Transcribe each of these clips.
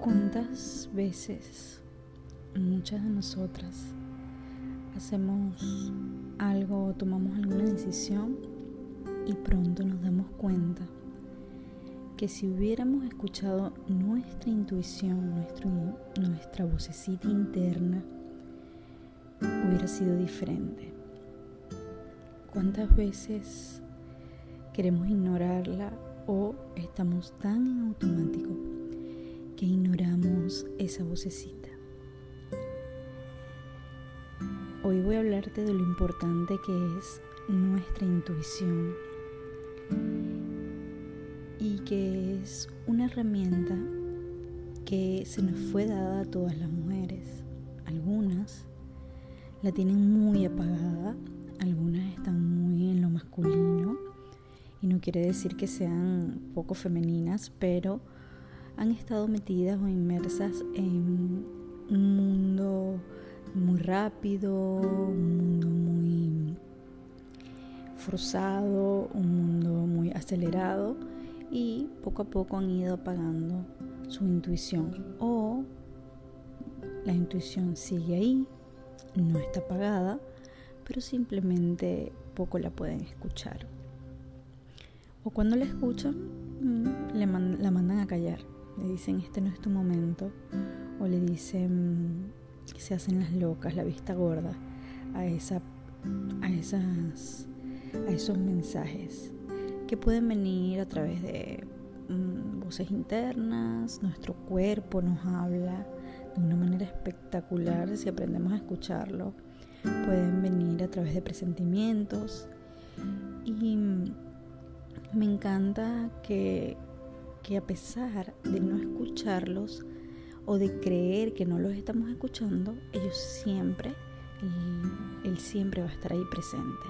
¿Cuántas veces muchas de nosotras hacemos algo o tomamos alguna decisión y pronto nos damos cuenta que si hubiéramos escuchado nuestra intuición, nuestro, nuestra vocecita interna, hubiera sido diferente? ¿Cuántas veces queremos ignorarla o estamos tan en automático que ignoramos esa vocecita? Hoy voy a hablarte de lo importante que es nuestra intuición y que es una herramienta que se nos fue dada a todas las mujeres. Algunas la tienen muy apagada, algunas están muy en lo masculino y no quiere decir que sean poco femeninas, pero han estado metidas o inmersas en un mundo muy rápido, un mundo muy forzado, un mundo muy acelerado y poco a poco han ido apagando su intuición o la intuición sigue ahí, no está apagada, pero simplemente poco la pueden escuchar. O cuando la escuchan, mm, la mandan a callar. Le dicen, este no es tu momento. O le dicen, se hacen las locas, la vista gorda a, esa, a, esas, a esos mensajes que pueden venir a través de mm, voces internas, nuestro cuerpo nos habla de una manera espectacular si aprendemos a escucharlo, pueden venir a través de presentimientos y me encanta que, que a pesar de no escucharlos, o de creer que no los estamos escuchando, ellos siempre, él, siempre va a estar ahí presente,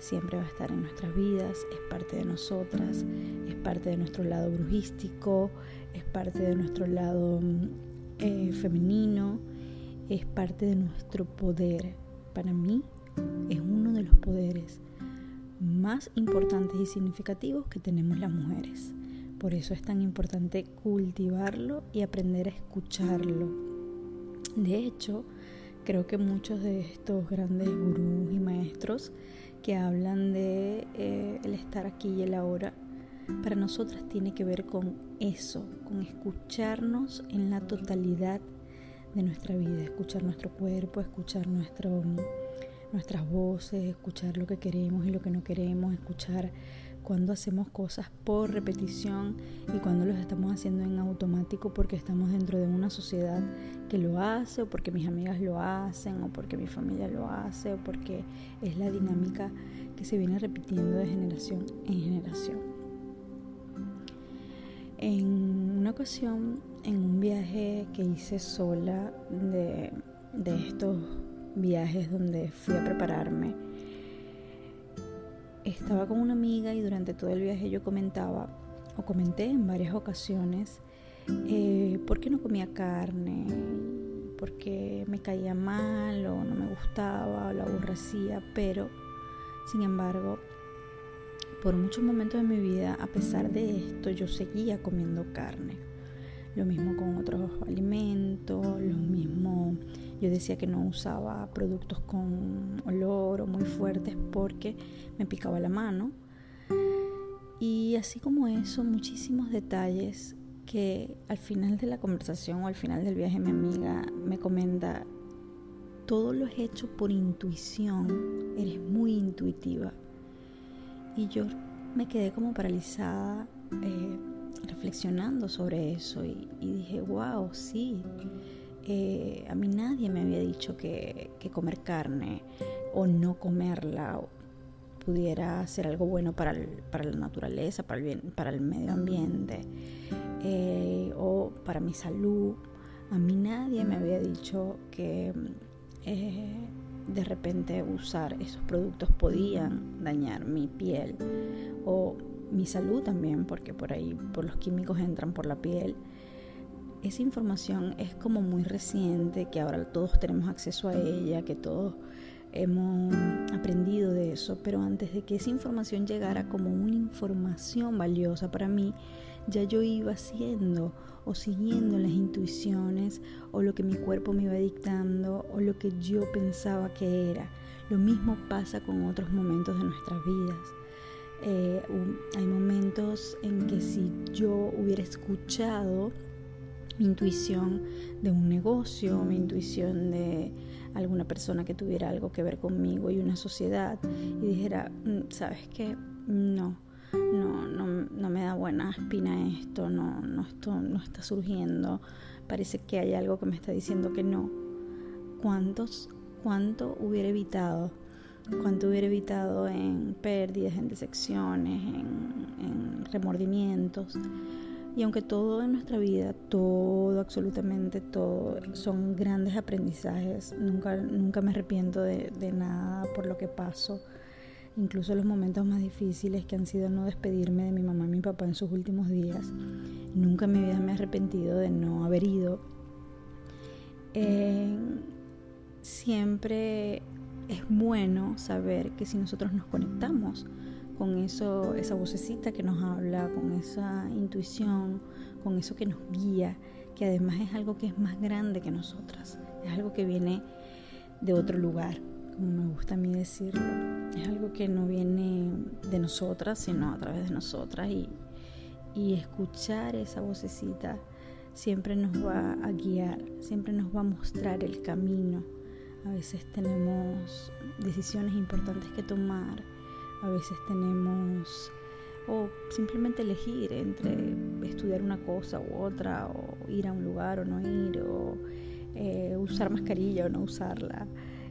siempre va a estar en nuestras vidas, es parte de nosotras, es parte de nuestro lado brujístico, es parte de nuestro lado eh, femenino, es parte de nuestro poder. Para mí es uno de los poderes más importantes y significativos que tenemos las mujeres. Por eso es tan importante cultivarlo y aprender a escucharlo. De hecho, creo que muchos de estos grandes gurús y maestros que hablan de eh, el estar aquí y el ahora, para nosotras tiene que ver con eso, con escucharnos en la totalidad de nuestra vida, escuchar nuestro cuerpo, escuchar nuestro, nuestras voces, escuchar lo que queremos y lo que no queremos, escuchar cuando hacemos cosas por repetición y cuando los estamos haciendo en automático porque estamos dentro de una sociedad que lo hace o porque mis amigas lo hacen o porque mi familia lo hace o porque es la dinámica que se viene repitiendo de generación en generación. En una ocasión, en un viaje que hice sola de, de estos viajes donde fui a prepararme, estaba con una amiga y durante todo el viaje yo comentaba, o comenté en varias ocasiones, eh, por qué no comía carne, por qué me caía mal o no me gustaba o la aborrecía, pero sin embargo, por muchos momentos de mi vida, a pesar de esto, yo seguía comiendo carne. Lo mismo con otros alimentos, lo mismo yo decía que no usaba productos con olor o muy fuertes porque me picaba la mano. Y así como eso, muchísimos detalles que al final de la conversación o al final del viaje mi amiga me comenta, todo lo he hecho por intuición, eres muy intuitiva. Y yo me quedé como paralizada eh, reflexionando sobre eso y, y dije, wow, sí a mí nadie me había dicho que, comer carne o no comerla pudiera ser algo bueno para, la naturaleza, para el, bien, para el medio ambiente eh, o para mi salud. A mí nadie me había dicho que eh, de repente usar esos productos podían dañar mi piel o mi salud también, porque por ahí, por los químicos entran por la piel esa información es como muy reciente, que ahora todos tenemos acceso a ella, que todos hemos aprendido de eso, pero antes de que esa información llegara como una información valiosa para mí, ya yo iba haciendo o siguiendo las intuiciones o lo que mi cuerpo me iba dictando o lo que yo pensaba que era. Lo mismo pasa con otros momentos de nuestras vidas. Eh, hay momentos en que si yo hubiera escuchado mi intuición de un negocio, mi intuición de alguna persona que tuviera algo que ver conmigo y una sociedad y dijera, mm, ¿sabes qué? No, no, no, no me da buena espina esto, no, no, esto no está surgiendo, parece que hay algo que me está diciendo que no. ¿Cuántos, cuánto hubiera evitado? ¿Cuánto hubiera evitado en pérdidas, en decepciones, en remordimientos? Y aunque todo en nuestra vida, todo, absolutamente todo, son grandes aprendizajes, nunca, nunca me arrepiento de, nada por lo que paso. Incluso los momentos más difíciles que han sido no despedirme de mi mamá y mi papá en sus últimos días. Nunca en mi vida me he arrepentido de no haber ido. Eh, siempre es bueno saber que si nosotros nos conectamos con eso, esa vocecita que nos habla, con esa intuición, con eso que nos guía, que además es algo que es más grande que nosotras, es algo que viene de otro lugar, como me gusta a mí decirlo, es algo que no viene de nosotras, sino a través de nosotras. Y, y escuchar esa vocecita siempre nos va a guiar, siempre nos va a mostrar el camino. A veces tenemos decisiones importantes que tomar a veces tenemos o simplemente elegir entre estudiar una cosa u otra, o ir a un lugar o no ir, o eh, usar mascarilla o no usarla.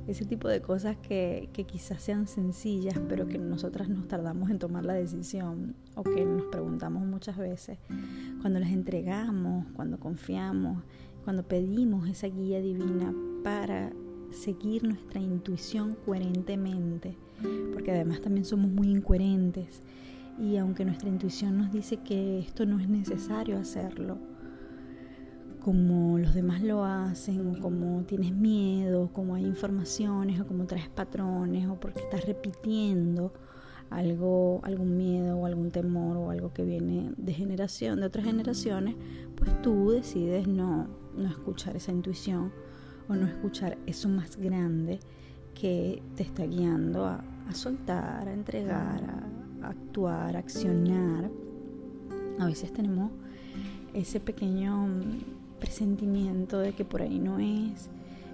Ese tipo de cosas que, que, quizás sean sencillas, pero que nosotras nos tardamos en tomar la decisión o que nos preguntamos muchas veces. Cuando las entregamos, cuando confiamos, cuando pedimos esa guía divina para seguir nuestra intuición coherentemente, porque además también somos muy incoherentes. Y aunque nuestra intuición nos dice que esto no es necesario hacerlo, como los demás lo hacen, o como tienes miedo, como hay informaciones, o como traes patrones, o porque estás repitiendo algo, algún miedo o algún temor o algo que viene de generación, de otras generaciones, pues tú decides no, no escuchar esa intuición o no escuchar eso más grande que te está guiando a, soltar, a entregar, a, a actuar, a accionar. A veces tenemos ese pequeño mm, presentimiento de que por ahí no es,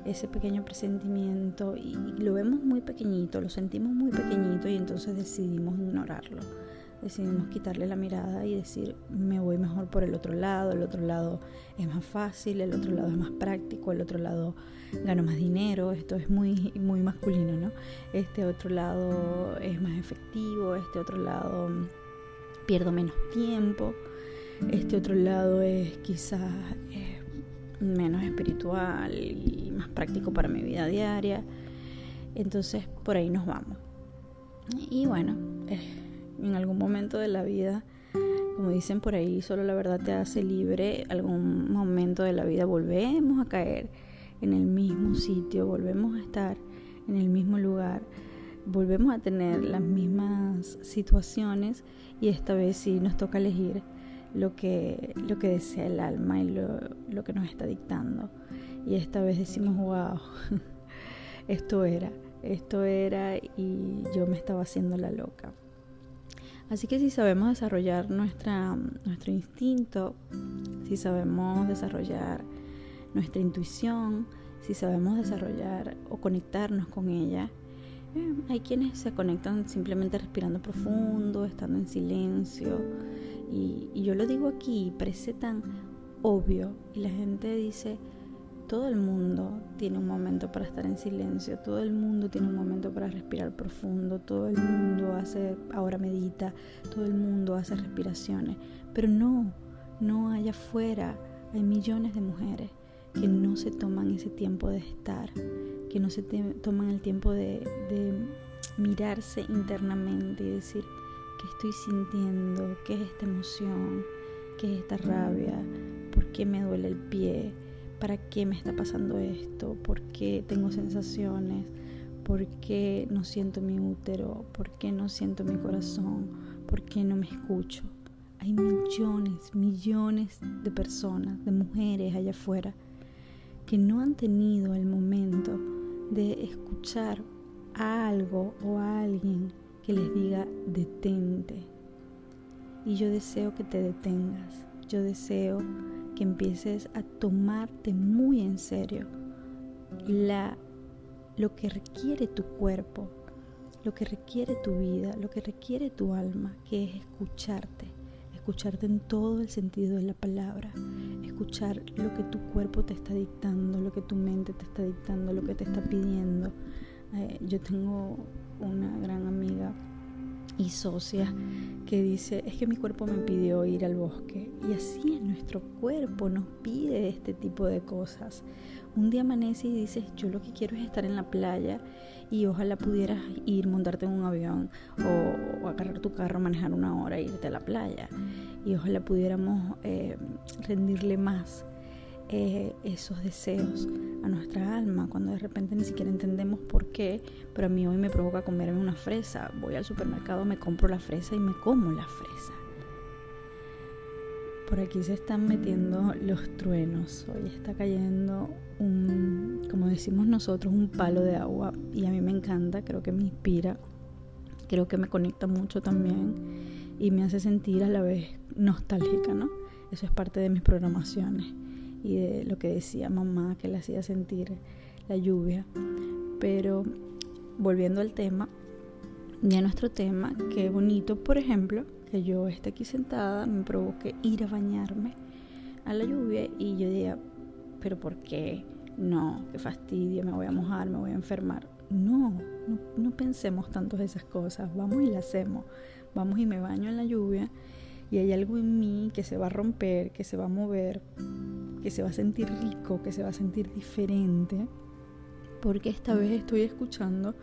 ese pequeño presentimiento y lo vemos muy pequeñito, lo sentimos muy pequeñito y entonces decidimos ignorarlo decidimos quitarle la mirada y decir, me voy mejor por el otro lado, el otro lado es más fácil, el otro lado es más práctico, el otro lado gano más dinero, esto es muy, muy masculino, ¿no? Este otro lado es más efectivo, este otro lado pierdo menos tiempo, este otro lado es quizás eh, menos espiritual y más práctico para mi vida diaria. Entonces por ahí nos vamos. Y bueno, eh, en algún momento de la vida, como dicen por ahí, solo la verdad te hace libre, algún momento de la vida volvemos a caer en el mismo sitio, volvemos a estar en el mismo lugar, volvemos a tener las mismas situaciones y esta vez sí nos toca elegir lo que, lo que desea el alma y lo, lo que nos está dictando. Y esta vez decimos, wow, esto era, esto era y yo me estaba haciendo la loca. Así que si sabemos desarrollar nuestra, nuestro instinto, si sabemos desarrollar nuestra intuición, si sabemos desarrollar o conectarnos con ella, eh, hay quienes se conectan simplemente respirando profundo, estando en silencio. Y, y yo lo digo aquí, parece tan obvio. Y la gente dice, todo el mundo tiene un momento para estar en silencio, todo el mundo tiene un momento para respirar profundo, todo el mundo hace, ahora medita, todo el mundo hace respiraciones, pero no, no allá afuera hay millones de mujeres que no se toman ese tiempo de estar, que no se toman el tiempo de, mirarse internamente y decir, ¿qué estoy sintiendo? ¿Qué es esta emoción? ¿Qué es esta rabia? ¿Por qué me duele el pie? ¿Para qué me está pasando esto? ¿Por qué tengo sensaciones? ¿Por qué no siento mi útero? ¿Por qué no siento mi corazón? ¿Por qué no me escucho? Hay millones, millones de personas, de mujeres allá afuera, que no han tenido el momento de escuchar a algo o a alguien que les diga detente. Y yo deseo que te detengas. Yo deseo que empieces a tomarte muy en serio la, lo que requiere tu cuerpo, lo que requiere tu vida, lo que requiere tu alma, que es escucharte, escucharte en todo el sentido de la palabra, escuchar lo que tu cuerpo te está dictando, lo que tu mente te está dictando, lo que te está pidiendo. Eh, yo tengo una gran amiga y socia que dice, es que mi cuerpo me pidió ir al bosque. Y así es, nuestro cuerpo nos pide este tipo de cosas. Un día amanece y dices, yo lo que quiero es estar en la playa y ojalá pudieras ir, montarte en un avión o, agarrar tu carro, manejar una hora e irte a la playa. Y ojalá pudiéramos eh, rendirle más eh, esos deseos a nuestra alma, cuando de repente ni siquiera entendemos por qué, pero a mí hoy me provoca comerme una fresa. Voy al supermercado, me compro la fresa y me como la fresa. Por aquí se están metiendo los truenos. Hoy está cayendo un, como decimos nosotros, un palo de agua y a mí me encanta, creo que me inspira, creo que me conecta mucho también y me hace sentir a la vez nostálgica, ¿no? Eso es parte de mis programaciones y de lo que decía mamá que le hacía sentir la lluvia. Pero volviendo al tema, ya nuestro tema, qué bonito, por ejemplo, que yo esté aquí sentada, me provoque ir a bañarme a la lluvia y yo diga, pero ¿por qué? No, qué fastidio, me voy a mojar, me voy a enfermar. No, no, pensemos tanto esas cosas, vamos y las hacemos. Vamos y me baño en la lluvia y hay algo en mí que se va a romper, que se va a mover, que se va a sentir rico, que se va a sentir diferente, porque esta vez estoy escuchando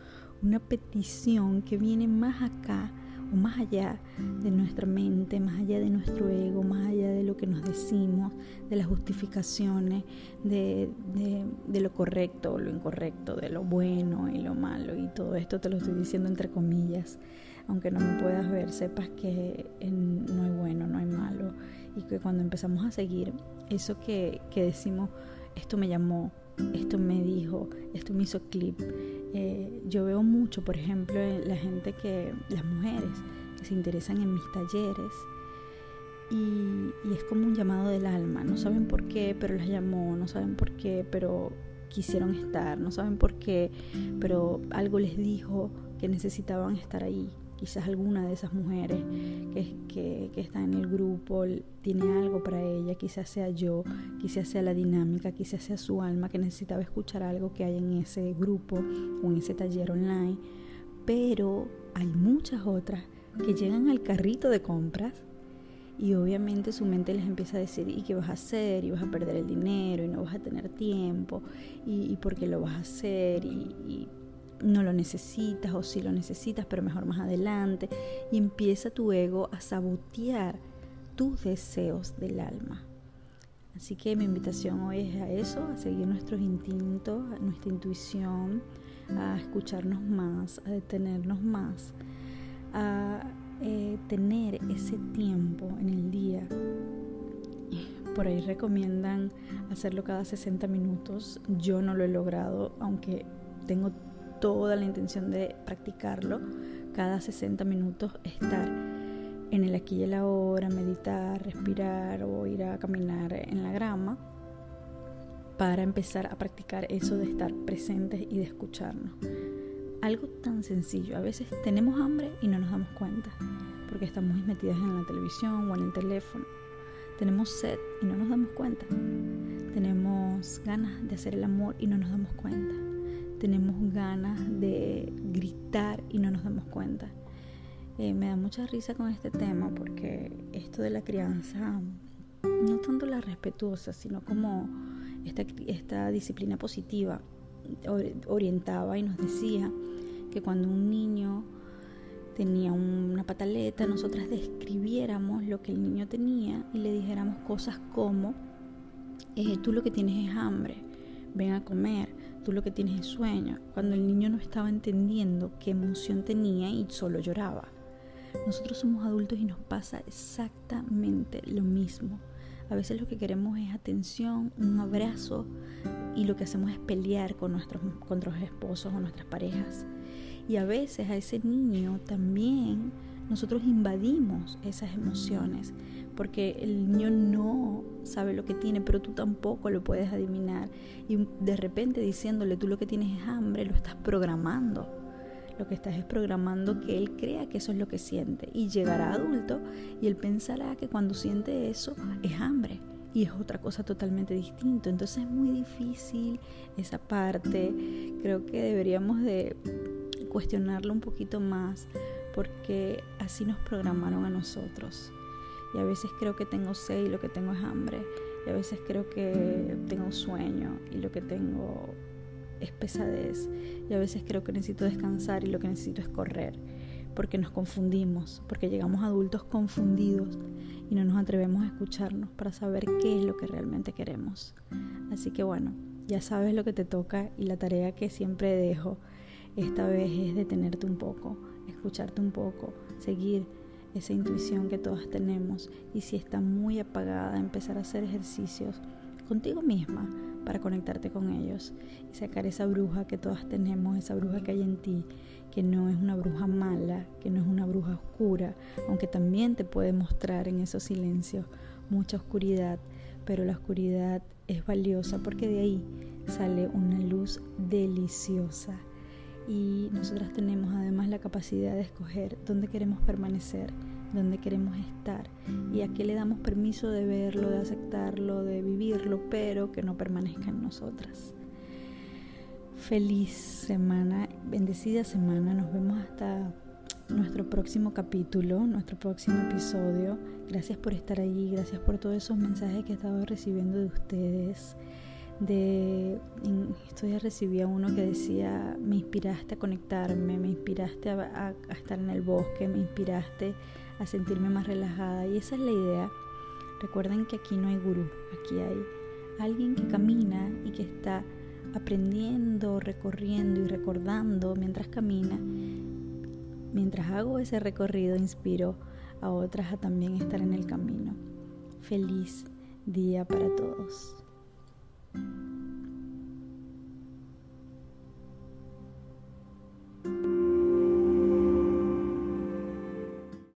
una petición que viene más acá o más allá de nuestra mente, más allá de nuestro ego, más allá de lo que nos decimos, de las justificaciones, de, de, lo correcto o lo incorrecto, de lo bueno y lo malo. Y todo esto te lo estoy diciendo entre comillas. Aunque no me puedas ver, sepas que no hay bueno, no hay malo. Y que cuando empezamos a seguir eso que, decimos, esto me llamó, esto me dijo, esto me hizo clip. Eh, yo veo mucho, por ejemplo, en la gente que, las mujeres que se interesan en mis talleres y, y, es como un llamado del alma. No saben por qué, pero las llamó, no saben por qué, pero quisieron estar, no saben por qué, pero algo les dijo que necesitaban estar ahí quizás alguna de esas mujeres que, que, está en el grupo tiene algo para ella, quizás sea yo, quizás sea la dinámica, quizás sea su alma que necesitaba escuchar algo que hay en ese grupo o en ese taller online, pero hay muchas otras que llegan al carrito de compras y obviamente su mente les empieza a decir, ¿y qué vas a hacer? Y vas a perder el dinero y no vas a tener tiempo, y, por qué lo vas a hacer, y no lo necesitas o si lo necesitas, pero mejor más adelante. Y empieza tu ego a sabotear tus deseos del alma. Así que mi invitación hoy es a eso, a seguir nuestros instintos, nuestra intuición, a escucharnos más, a detenernos más, a eh, tener ese tiempo en el día. Por ahí recomiendan hacerlo cada 60 minutos. Yo no lo he logrado, aunque tengo toda la intención de practicarlo, cada 60 minutos estar en el aquí y el ahora, meditar, respirar o ir a caminar en la grama para empezar a practicar eso de estar presentes y de escucharnos. Algo tan sencillo, a veces tenemos hambre y no nos damos cuenta porque estamos metidas en la televisión o en el teléfono. Tenemos sed y no nos damos cuenta. Tenemos ganas de hacer el amor y no nos damos cuenta tenemos ganas de gritar y no nos damos cuenta. Eh, me da mucha risa con este tema porque esto de la crianza, no tanto la respetuosa, sino como esta, esta disciplina positiva orientaba y nos decía que cuando un niño tenía una pataleta, nosotras describiéramos lo que el niño tenía y le dijéramos cosas como, eh, tú lo que tienes es hambre, ven a comer, tú lo que tienes es sueño, cuando el niño no estaba entendiendo qué emoción tenía y solo lloraba. Nosotros somos adultos y nos pasa exactamente lo mismo. A veces lo que queremos es atención, un abrazo y lo que hacemos es pelear con nuestros, con nuestros esposos o nuestras parejas. Y a veces a ese niño también nosotros invadimos esas emociones porque el niño no sabe lo que tiene, pero tú tampoco lo puedes adivinar. Y de repente diciéndole tú lo que tienes es hambre, lo estás programando. Lo que estás es programando que él crea que eso es lo que siente. Y llegará adulto y él pensará que cuando siente eso es hambre. Y es otra cosa totalmente distinta. Entonces es muy difícil esa parte. Creo que deberíamos de cuestionarlo un poquito más porque así nos programaron a nosotros. Y a veces creo que tengo sed y lo que tengo es hambre. Y a veces creo que tengo sueño y lo que tengo es pesadez. Y a veces creo que necesito descansar y lo que necesito es correr. Porque nos confundimos, porque llegamos adultos confundidos y no nos atrevemos a escucharnos para saber qué es lo que realmente queremos. Así que bueno, ya sabes lo que te toca y la tarea que siempre dejo esta vez es detenerte un poco, escucharte un poco, seguir esa intuición que todas tenemos y si está muy apagada, empezar a hacer ejercicios contigo misma para conectarte con ellos y sacar esa bruja que todas tenemos, esa bruja que hay en ti, que no es una bruja mala, que no es una bruja oscura, aunque también te puede mostrar en esos silencios mucha oscuridad, pero la oscuridad es valiosa porque de ahí sale una luz deliciosa y nosotras tenemos además la capacidad de escoger dónde queremos permanecer, dónde queremos estar y a qué le damos permiso de verlo, de aceptarlo, de vivirlo, pero que no permanezca en nosotras. Feliz semana, bendecida semana, nos vemos hasta nuestro próximo capítulo, nuestro próximo episodio. Gracias por estar allí, gracias por todos esos mensajes que he estado recibiendo de ustedes de esto ya recibía uno que decía me inspiraste a conectarme me inspiraste a, estar en el bosque me inspiraste a sentirme más relajada y esa es la idea. Recuerden que aquí no hay gurú aquí hay alguien que camina y que está aprendiendo recorriendo y recordando mientras camina. Mientras hago ese recorrido inspiro a otras a también estar en el camino. Feliz día para todos